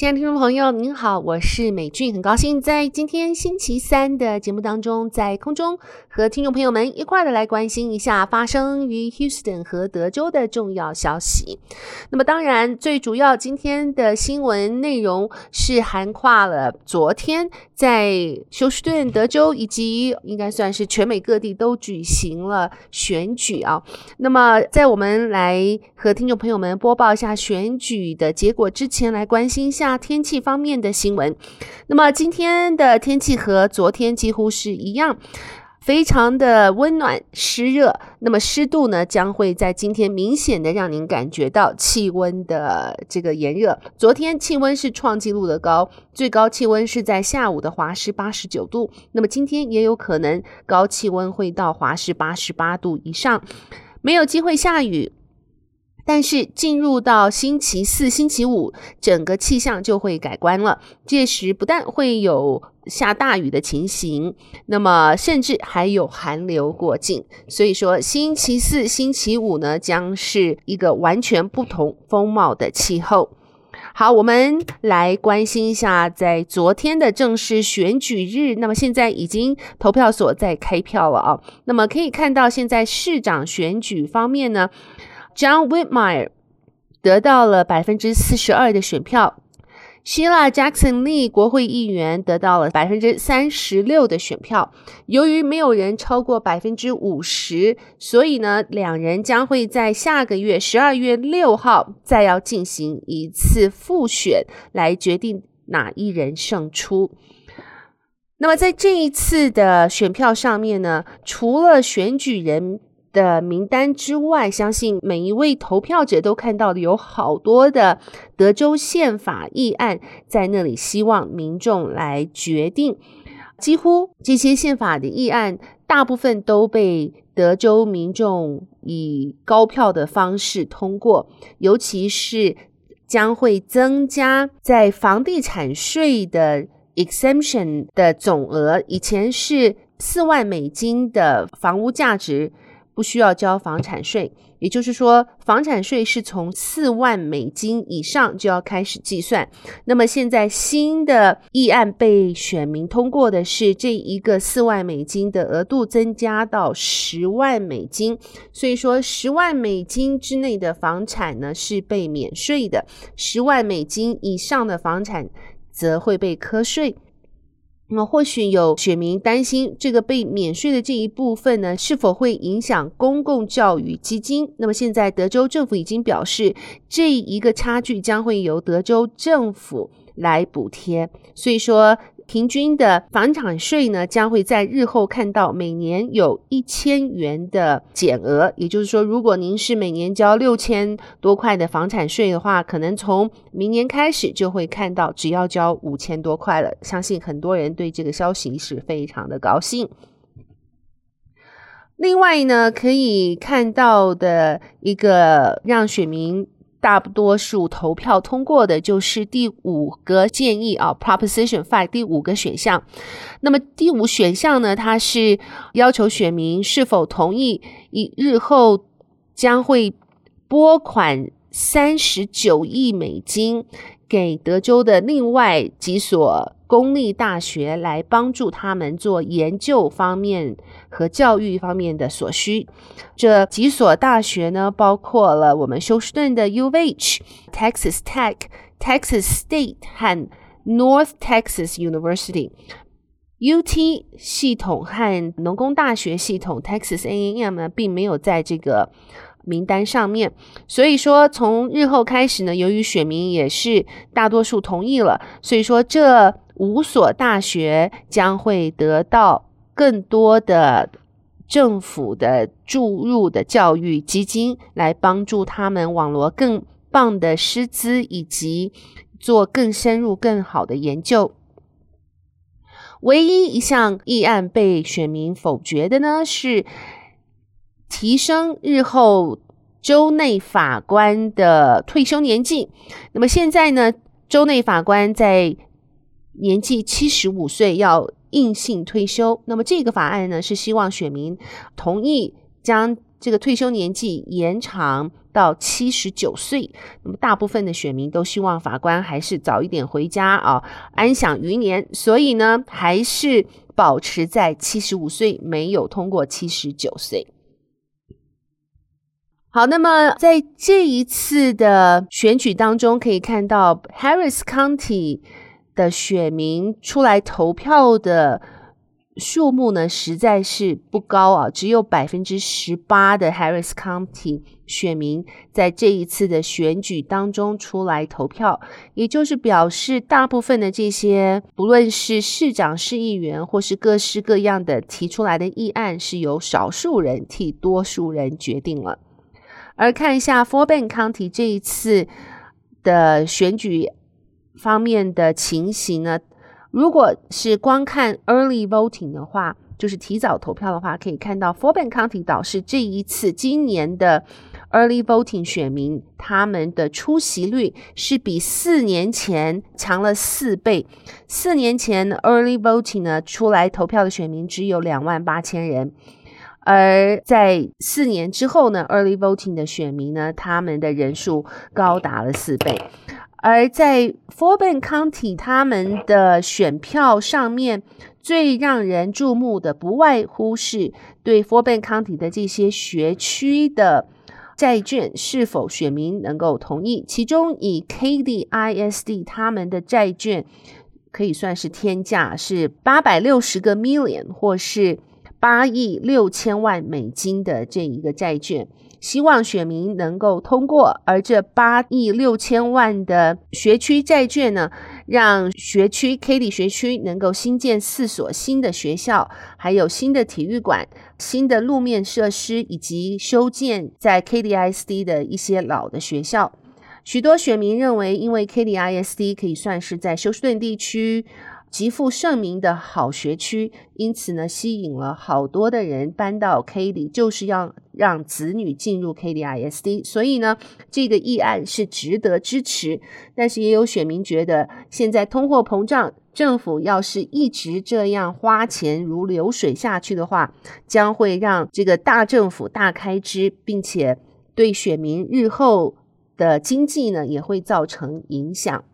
亲爱的听众朋友，您好，我是美俊，很高兴在今天星期三的节目当中，在空中和听众朋友们一块的来关心一下发生于 Houston 和德州的重要消息。那么，当然最主要今天的新闻内容是涵跨了昨天在休斯顿、德州以及应该算是全美各地都举行了选举啊。那么，在我们来和听众朋友们播报一下选举的结果之前，来关心一下。天气方面的新闻，那么今天的天气和昨天几乎是一样，非常的温暖湿热。那么湿度呢，将会在今天明显的让您感觉到气温的这个炎热。昨天气温是创纪录的高，最高气温是在下午的华氏八十九度。那么今天也有可能高气温会到华氏八十八度以上，没有机会下雨。但是进入到星期四、星期五，整个气象就会改观了。届时不但会有下大雨的情形，那么甚至还有寒流过境。所以说，星期四、星期五呢，将是一个完全不同风貌的气候。好，我们来关心一下，在昨天的正式选举日，那么现在已经投票所在开票了啊。那么可以看到，现在市长选举方面呢。John Whitmire 得到了百分之四十二的选票希腊 Jackson Lee 国会议员得到了百分之三十六的选票。由于没有人超过百分之五十，所以呢，两人将会在下个月十二月六号再要进行一次复选，来决定哪一人胜出。那么在这一次的选票上面呢，除了选举人。的名单之外，相信每一位投票者都看到了有好多的德州宪法议案在那里，希望民众来决定。几乎这些宪法的议案，大部分都被德州民众以高票的方式通过，尤其是将会增加在房地产税的 exemption 的总额，以前是四万美金的房屋价值。不需要交房产税，也就是说，房产税是从四万美金以上就要开始计算。那么现在新的议案被选民通过的是这一个四万美金的额度增加到十万美金，所以说十万美金之内的房产呢是被免税的，十万美金以上的房产则会被课税。那么，或许有选民担心，这个被免税的这一部分呢，是否会影响公共教育基金？那么，现在德州政府已经表示，这一个差距将会由德州政府来补贴。所以说。平均的房产税呢，将会在日后看到每年有一千元的减额。也就是说，如果您是每年交六千多块的房产税的话，可能从明年开始就会看到只要交五千多块了。相信很多人对这个消息是非常的高兴。另外呢，可以看到的一个让选民。大多数投票通过的就是第五个建议啊，Proposition Five 第五个选项。那么第五选项呢，它是要求选民是否同意以日后将会拨款三十九亿美金给德州的另外几所。公立大学来帮助他们做研究方面和教育方面的所需。这几所大学呢，包括了我们休斯顿的 UH、Texas Tech、Texas State 和 North Texas University。UT 系统和农工大学系统 Texas A A M 呢，并没有在这个名单上面。所以说，从日后开始呢，由于选民也是大多数同意了，所以说这。五所大学将会得到更多的政府的注入的教育基金，来帮助他们网罗更棒的师资，以及做更深入、更好的研究。唯一一项议案被选民否决的呢，是提升日后州内法官的退休年纪。那么现在呢，州内法官在年纪七十五岁要硬性退休。那么这个法案呢，是希望选民同意将这个退休年纪延长到七十九岁。那么大部分的选民都希望法官还是早一点回家啊，安享余年。所以呢，还是保持在七十五岁，没有通过七十九岁。好，那么在这一次的选举当中，可以看到 Harris County 的选民出来投票的数目呢，实在是不高啊，只有百分之十八的 Harris County 选民在这一次的选举当中出来投票，也就是表示大部分的这些，不论是市长、市议员，或是各式各样的提出来的议案，是由少数人替多数人决定了。而看一下 forben County 这一次的选举方面的情形呢，如果是光看 early voting 的话，就是提早投票的话，可以看到 forben County 倒是这一次今年的 early voting 选民他们的出席率是比四年前强了四倍。四年前 early voting 呢，出来投票的选民只有两万八千人。而在四年之后呢，early voting 的选民呢，他们的人数高达了四倍。而在 f o r b e n County 他们的选票上面，最让人注目的，不外乎是对 f o r b e n County 的这些学区的债券是否选民能够同意。其中以 K D I S D，他们的债券可以算是天价，是八百六十个 million，或是。八亿六千万美金的这一个债券，希望选民能够通过。而这八亿六千万的学区债券呢，让学区 Katy 学区能够新建四所新的学校，还有新的体育馆、新的路面设施，以及修建在 Katy ISD 的一些老的学校。许多选民认为，因为 Katy ISD 可以算是在休斯顿地区。极负盛名的好学区，因此呢，吸引了好多的人搬到 K 里就是要让子女进入 K D I S D。所以呢，这个议案是值得支持。但是也有选民觉得，现在通货膨胀，政府要是一直这样花钱如流水下去的话，将会让这个大政府大开支，并且对选民日后的经济呢，也会造成影响。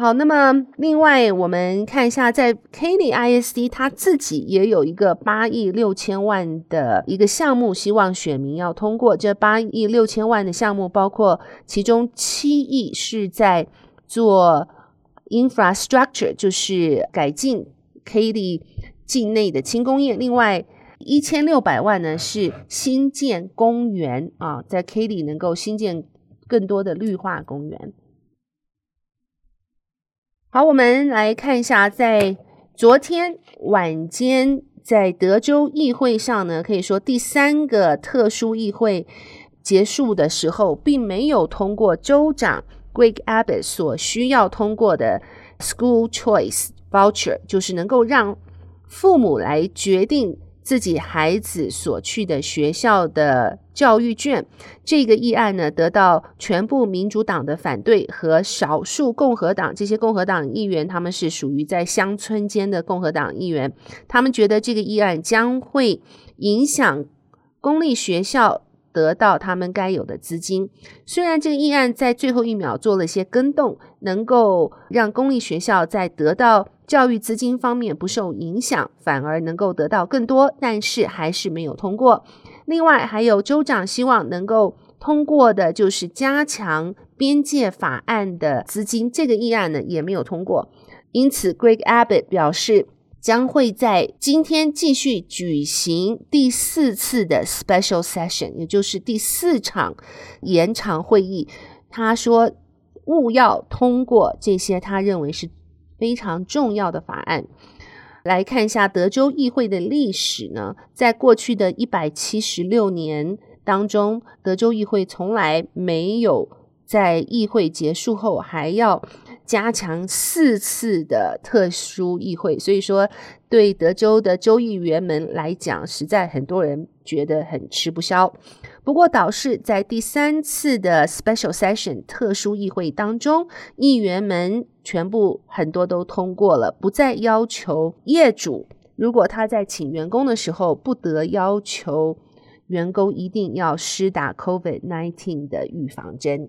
好，那么另外我们看一下，在 Katy ISD，它自己也有一个八亿六千万的一个项目，希望选民要通过。这八亿六千万的项目，包括其中七亿是在做 infrastructure，就是改进 Katy 境内的轻工业。另外一千六百万呢是新建公园啊，在 Katy 能够新建更多的绿化公园。好，我们来看一下，在昨天晚间，在德州议会上呢，可以说第三个特殊议会结束的时候，并没有通过州长 Greg Abbott 所需要通过的 School Choice Voucher，就是能够让父母来决定。自己孩子所去的学校的教育券，这个议案呢，得到全部民主党的反对和少数共和党，这些共和党议员，他们是属于在乡村间的共和党议员，他们觉得这个议案将会影响公立学校得到他们该有的资金。虽然这个议案在最后一秒做了些更动，能够让公立学校在得到。教育资金方面不受影响，反而能够得到更多，但是还是没有通过。另外，还有州长希望能够通过的，就是加强边界法案的资金，这个议案呢也没有通过。因此，Greg Abbott 表示将会在今天继续举行第四次的 Special Session，也就是第四场延长会议。他说，务要通过这些，他认为是。非常重要的法案，来看一下德州议会的历史呢。在过去的一百七十六年当中，德州议会从来没有在议会结束后还要加强四次的特殊议会，所以说对德州的州议员们来讲，实在很多人觉得很吃不消。不过，导致在第三次的 Special Session 特殊议会当中，议员们全部很多都通过了，不再要求业主如果他在请员工的时候，不得要求员工一定要施打 COVID-19 的预防针。